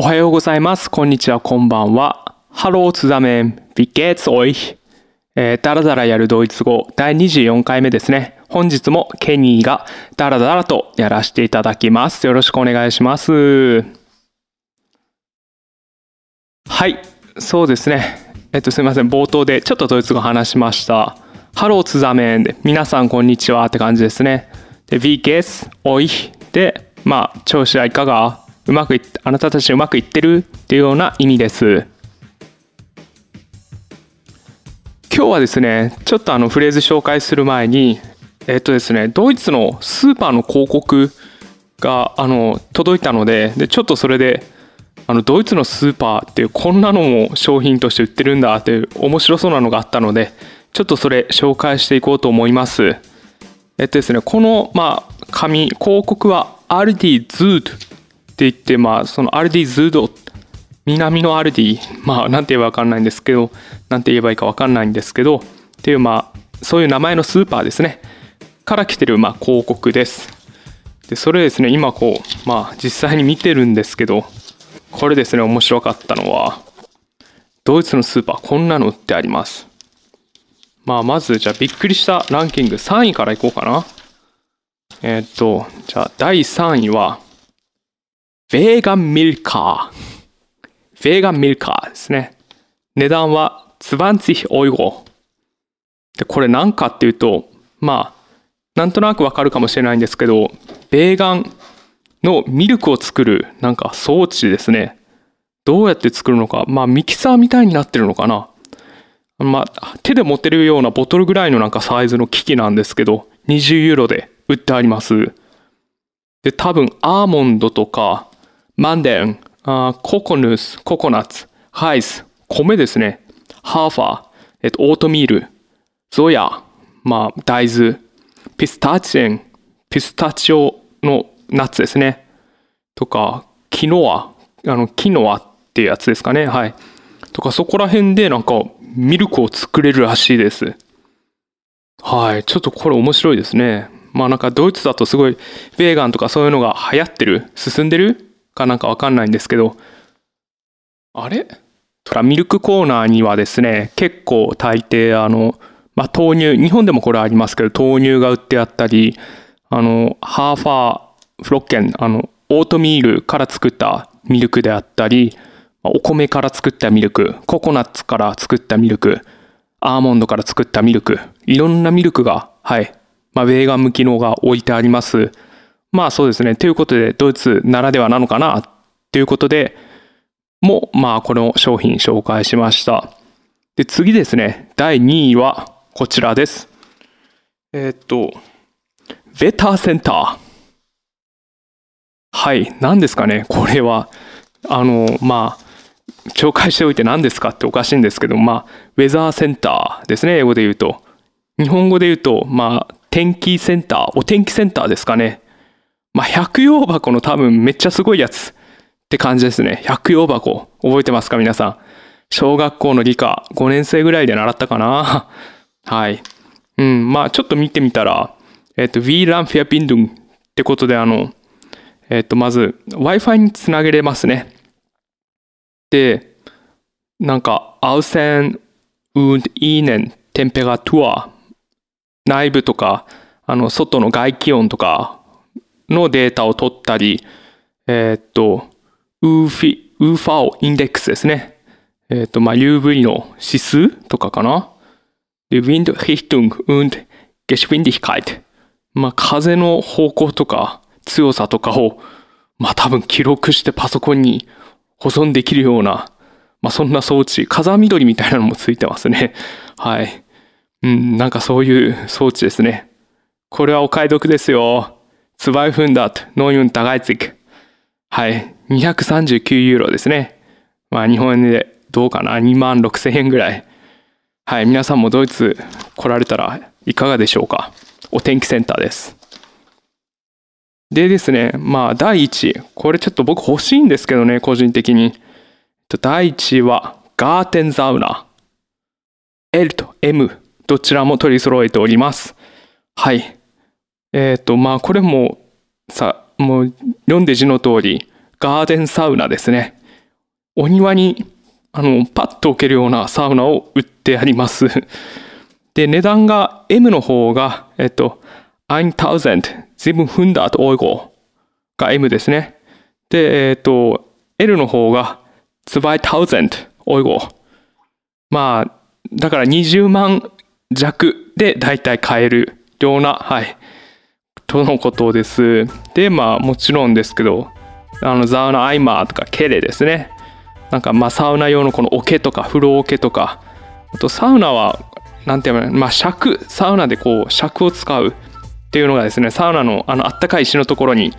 おはようございます。こんにちは、こんばんは。Hallo zusammen, wie geht's euch? えー、だらだらやるドイツ語第24回目ですね。本日もケニーがだらだらとやらせていただきます。よろしくお願いします。はい、そうですね。えっと、すみません。冒頭でちょっとドイツ語話しました。Hallo zusammen で、皆さんこんにちはって感じですね。で、wie geht's euch? で、まあ、調子はいかが？うまくいあなたたちうまくいってるっていうような意味です。今日はですね、ちょっとあのフレーズ紹介する前に、えっとですね、ドイツのスーパーの広告があの届いたのでで、ちょっとそれであのドイツのスーパーっていうこんなのも商品として売ってるんだっていう面白そうなのがあったので、ちょっとそれ紹介していこうと思います。えっとですね、この、まあ、紙、広告はアルディズードって言って、まあ、そのアルディズード、南のアルディ、まあ、なんて言えばわかんないんですけど、なんて言えばいいかわかんないんですけど、っていう、まあ、そういう名前のスーパーですね、から来てる、まあ、広告です。で、それですね、今こう、まあ、実際に見てるんですけど、これですね、面白かったのは、ドイツのスーパー、こんなの売ってあります。まあ、まず、じゃあ、びっくりしたランキング3位からいこうかな。えーっと、じゃあ、第3位は、ベーガンミルカー。ベーガンミルカーですね。値段は20オイゴ。で、これ何かっていうと、まあ、なんとなくわかるかもしれないんですけど、ベーガンのミルクを作るなんか装置ですね。どうやって作るのか。まあ、ミキサーみたいになってるのかな。まあ、手で持てるようなボトルぐらいのなんかサイズの機器なんですけど、20ユーロで売ってあります。で、多分アーモンドとか、マンデン、ココヌス、ココナッツ、ハイス、米ですね。ハーファー、えっと、オートミール、ゾヤ、まあ、大豆、ピスタチエン、ピスタチオのナッツですね。とか、キノア、あの、キノアっていうやつですかね。はい。とか、そこら辺でなんか、ミルクを作れるらしいです。はい。ちょっとこれ面白いですね。まあなんかドイツだとすごいベーガンとかそういうのが流行ってる？進んでる？かなんかわかんないんですけど、あれ？とかミルクコーナーにはですね、結構大抵あの、まあ豆乳、日本でもこれありますけど、豆乳が売ってあったり、あの、ハーファーフロッケン、あの、オートミールから作ったミルクであったり、お米から作ったミルク、ココナッツから作ったミルク、アーモンドから作ったミルク、いろんなミルクが、はい、まあ、ベーガン向きのが置いてあります。まあそうですね。ということで、ドイツならではなのかな？ということで、も、まあこの商品紹介しました。で、次ですね。第2位はこちらです。えーっと、ベターセンター。はい、何ですかね？これは、あの、まあ、紹介しておいて何ですか？っておかしいんですけど、まあ、ウェザーセンターですね、英語で言うと。日本語で言うと、まあ、天気センター、お天気センターですかね？まあ、百葉箱の多分めっちゃすごいやつって感じですね。百葉箱。覚えてますか皆さん？小学校の理科5年生ぐらいで習ったかな？はい。うん、まあちょっと見てみたら、えっ、と、VLAN Verbindung ってことであの、えっ、と、まず Wi-Fi につなげれますね。で、なんか、Außen und Innen Temperatur 内部とか、あの、外の外気温とかのデータを取ったり、えーっと、UFI UFO インデックスですね。えーっと、まあ、UV の指数とかかな。で、Windrichtung und Geschwindigkeit。まあ、風の方向とか強さとかを、まあ、多分記録してパソコンに保存できるような、まあ、そんな装置、風緑みたいなのもついてますね。はい。うん、なんかそういう装置ですね。これはお買い得ですよ。239はい。239ユーロですね。まあ日本円でどうかな ?2 万6千円ぐらい。はい。皆さんもドイツ来られたらいかがでしょうかお天気センターです。でですね、まあ第1位。これちょっと僕欲しいんですけどね、個人的に。第1位はガーテンザウナ。L と M どちらも取り揃えております。はい。えっ、と、まあ、これも、さ、もう、読んで字の通り、ガーデンサウナですね。お庭にあのパッと置けるようなサウナを売ってあります。で、値段が M の方が、えっと、1700 Euro が M ですね。で、えっと、L の方が2000 Euro。まあ、だから20万弱でだいたい買えるような、はい、とのことです。で、まあもちろんですけど、あのザウナアイマーとかケレですね。なんかまあサウナ用のこの桶とか風呂桶とか、あとサウナは、なんていうの、まあ尺、サウナでこう尺を使うっていうのがですね、サウナのあのあったかい石のところに、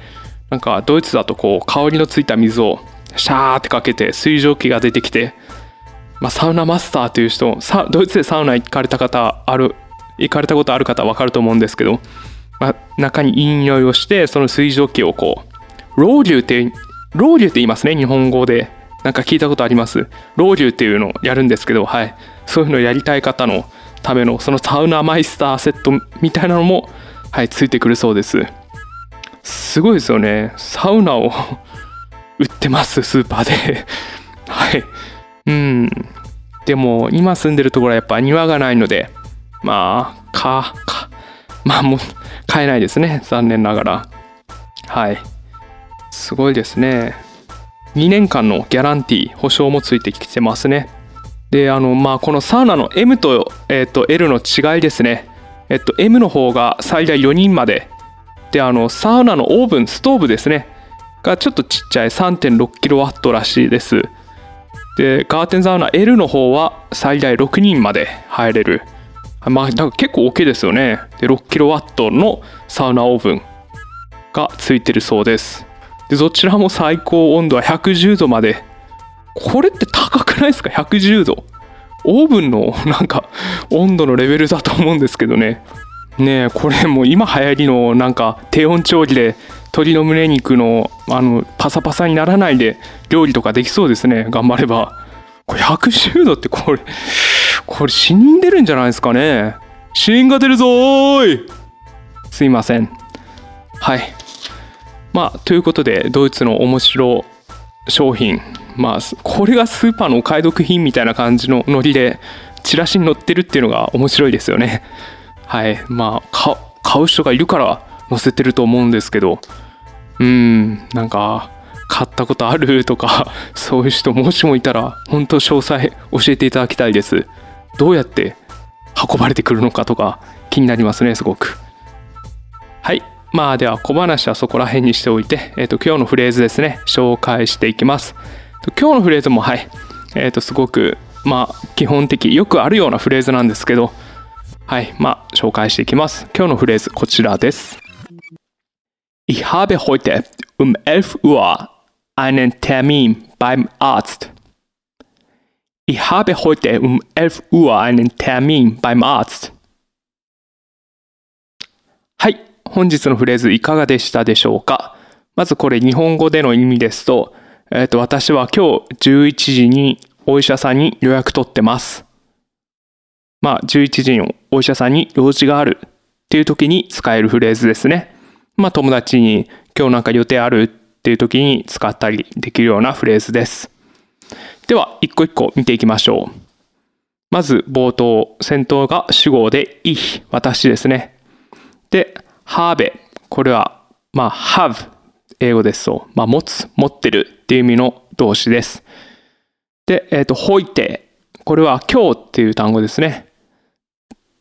なんかドイツだとこう香りのついた水をシャーってかけて水蒸気が出てきて、まあ、サウナマスターという人ドイツでサウナ行かれた方ある行かれたことある方は分かると思うんですけど、まあ、中にいい匂いをしてその水蒸気をこうロウリュってロウリュって言いますね日本語で。なんか聞いたことあります？ロウリュっていうのをやるんですけどはい。そういうのをやりたい方のためのそのサウナマイスターセットみたいなのもはいついてくるそうです。すごいですよね。サウナを 売ってますスーパーで。はい。うん。でも、今住んでるところはやっぱ庭がないので、まあ、か、か、まあもう、買えないですね。残念ながら。はい。すごいですね。2年間のギャランティー、保証もついてきてますね。で、あの、まあ、このサウナの M と,、えー、と L の違いですね。えっと、M の方が最大4人まで。で、あの、サウナのオーブン、ストーブですね。がちょっとちっちゃい 3.6kW らしいです。でガーテンサウナ L の方は最大6人まで入れるまあだか結構大きいですよね。で 6kW のサウナオーブンがついてるそうです。でどちらも最高温度は110度まで。これって高くないですか？110度。オーブンのなんか温度のレベルだと思うんですけどね。ねえこれもう今流行りのなんか低温調理で鶏の胸肉のあのパサパサにならないで料理とかできそうですね。頑張れば。これ110度ってこれこれ死んでるんじゃないですかね。死因が出るぞーい。すいません。はい。まあということでドイツの面白商品。まあこれがスーパーのお買い得品みたいな感じのノリでチラシに載ってるっていうのが面白いですよね。はい。まあ買う人がいるから載せてると思うんですけど。うん。なんか買ったことあるとかそういう人もしもいたら本当詳細教えていただきたいです。どうやって運ばれてくるのかとか気になりますねすごく。はい。まあでは小話はそこら辺にしておいて、えーと、今日のフレーズですね。紹介していきます。今日のフレーズもはい。えっ、ー、とすごくまあ基本的よくあるようなフレーズなんですけどはい。まあ紹介していきます。今日のフレーズこちらです。Ich habe heute um 11 Uhr einen Termin beim Arzt. Ich habe heute um 11 Uhr einen Termin beim Arzt. はい。本日のフレーズいかがでしたでしょうか？まずこれ日本語での意味ですと、えっ、ー、と、私は今日11時にお医者さんに予約取ってます。まあ、11時にお医者さんに用事があるっていう時に使えるフレーズですね。まあ、友達に今日なんか予定あるっていう時に使ったりできるようなフレーズです。では、一個一個見ていきましょう。まず、冒頭、先頭が主語で、ich、私ですね。で、habe、これは、まあ、have、英語ですと、まあ、持つ、持ってるっていう意味の動詞です。で、えっ、ー、と、ほいて、これは今日っていう単語ですね。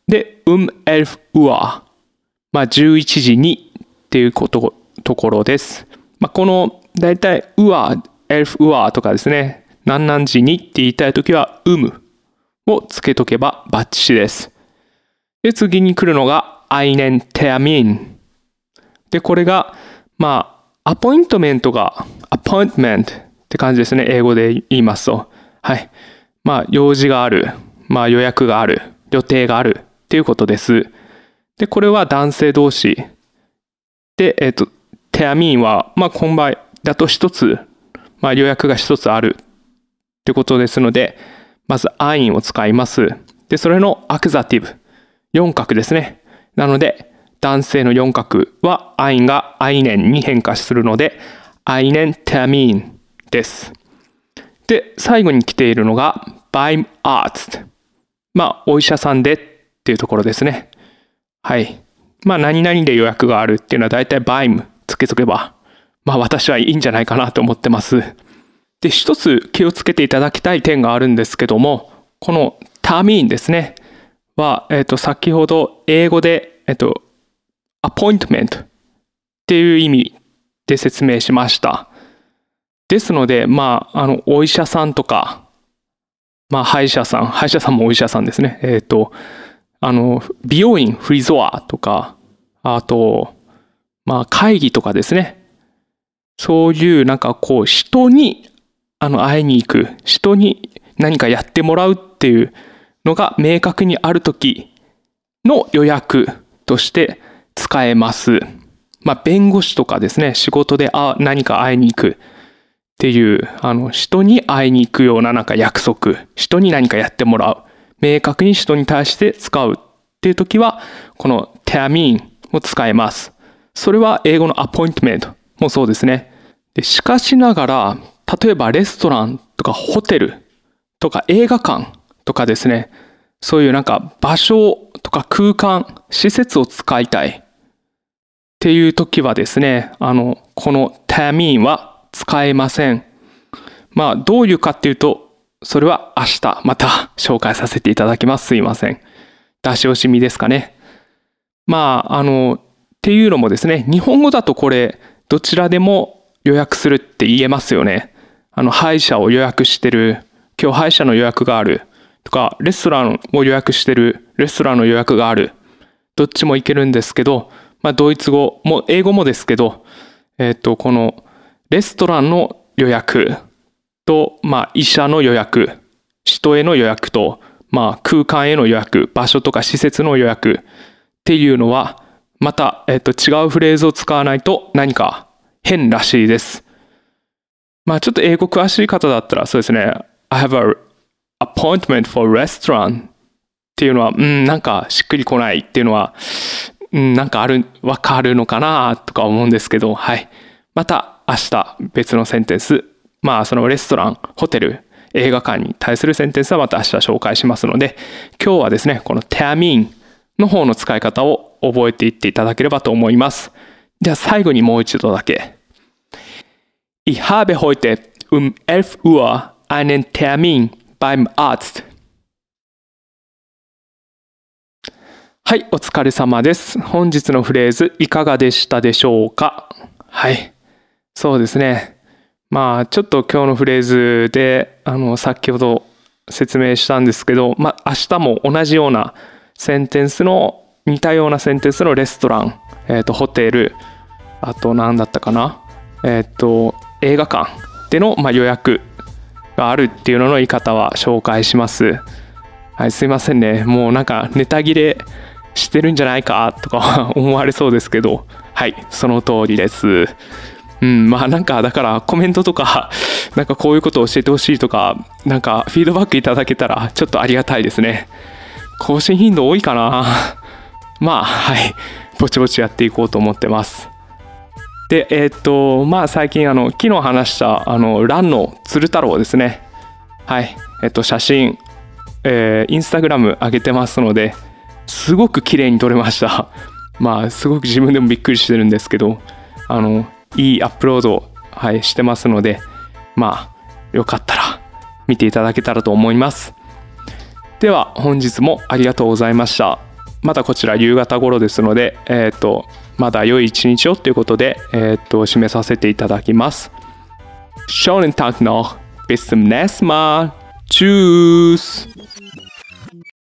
で、um elf Uhr、まあ、11時にっていうことところです。まあ、この大体「うわ」「エルフうわ」とかですね何々時にって言いたい時は「うむ」をつけとけばバッチリです。で次に来るのが「アイネンテアミン」でこれがまあアポイントメントがアポイントメントって感じですね英語で言いますと。はい。まあ用事がある。まあ予約がある。予定がある。っていうことです。でこれは男性同士。で、えっ、ー、と、テアミンは、まあ、今場だと一つ、まあ、予約が一つある。ってことですので、まず、アインを使います。で、それのアクザティブ、四角ですね。なので、男性の四角は、アインがアイネンに変化するので、アイネンテアミンです。で、最後に来ているのが beim Arzt。まあ、お医者さんでっていうところですね。はい。まあ、何々で予約があるっていうのは大体 beim つけとけば、まあ私はいいんじゃないかなと思ってます。で、一つ気をつけていただきたい点があるんですけども、このターミンですね。は、えっ、と、先ほど英語で、えっ、と、アポイントメントっていう意味で説明しました。ですので、まあ、あの、お医者さんとか、まあ、歯医者さん、歯医者さんもお医者さんですね。えっ、と、あの、美容院、フリゾアとか、あと、まあ、会議とかですね。そういうなんかこう人にあの会いに行く、人に何かやってもらうっていうのが明確にある時の予約として使えます。まあ弁護士とかですね、仕事で何か会いに行くっていう、あの人に会いに行くようななんか約束、人に何かやってもらう。明確に人に対して使うっていう時は、この termin も使えます。それは英語のアポイントメントもそうですね。でしかしながら、例えばレストランとかホテルとか映画館とかですね、そういうなんか場所とか空間、施設を使いたいっていう時はですね、あの、このターミンは使えません。まあ、どういうかっていうと、それは明日また紹介させていただきます。すいません。出し惜しみですかね。まあ、あの、っていうのもですね、日本語だとこれ、どちらでも予約するって言えますよね。あの、歯医者を予約してる、今日歯医者の予約があるとか、レストランを予約してる、レストランの予約がある。どっちもいけるんですけど、まあ、ドイツ語も、英語もですけど、えっ、と、この、レストランの予約と、まあ、医者の予約、人への予約と、まあ、空間への予約、場所とか施設の予約っていうのは、また、えっ、と、違うフレーズを使わないと何か変らしいです。まあちょっと英語詳しい方だったらそうですね。I have a appointment for restaurant っていうのは、うん、なんかしっくりこないっていうのは、うん、なんかある、わかるのかなとか思うんですけど、はい。また明日別のセンテンス、まあそのレストラン、ホテル、映画館に対するセンテンスはまた明日紹介しますので、今日はですね、この termin の方の使い方を覚えていっていただければと思います。じゃあ最後にもう一度だけ。Ich habe heute um 11 Uhr einen Termin beim Arzt. はい、お疲れ様です。本日のフレーズいかがでしたでしょうか？はい。そうですね。まあ、ちょっと今日のフレーズで、あの、先ほど説明したんですけど、まあ、明日も同じようなセンテンスの似たようなセンテンスのレストラン、えっ、ー、と、ホテル、あと何だったかな？えっ、ー、と、映画館での、まあ、予約があるっていうのの言い方は紹介します。はい、すいませんね。もうなんかネタ切れしてるんじゃないかとか思われそうですけど、はい、その通りです。うん、まあなんかだからコメントとか、なんかこういうことを教えてほしいとか、なんかフィードバックいただけたらちょっとありがたいですね。更新頻度多いかな まあ、はい。ぼちぼちやっていこうと思ってます。で、えー、っと、まあ最近、あの、昨日話した、あの、ランの鶴太郎ですね。はい。えっと、写真、えー、インスタグラム上げてますので、すごく綺麗に撮れました。まあ、すごく自分でもびっくりしてるんですけど、あの、いいアップロード、はい、してますので、まあ、よかったら見ていただけたらと思います。では本日もありがとうございました。またこちら夕方頃ですので、えっ、と、まだ良い一日をということで、えっ、と、締めさせていただきます。Schönen Tag noch. Bis zum nächsten Mal. Tschüss.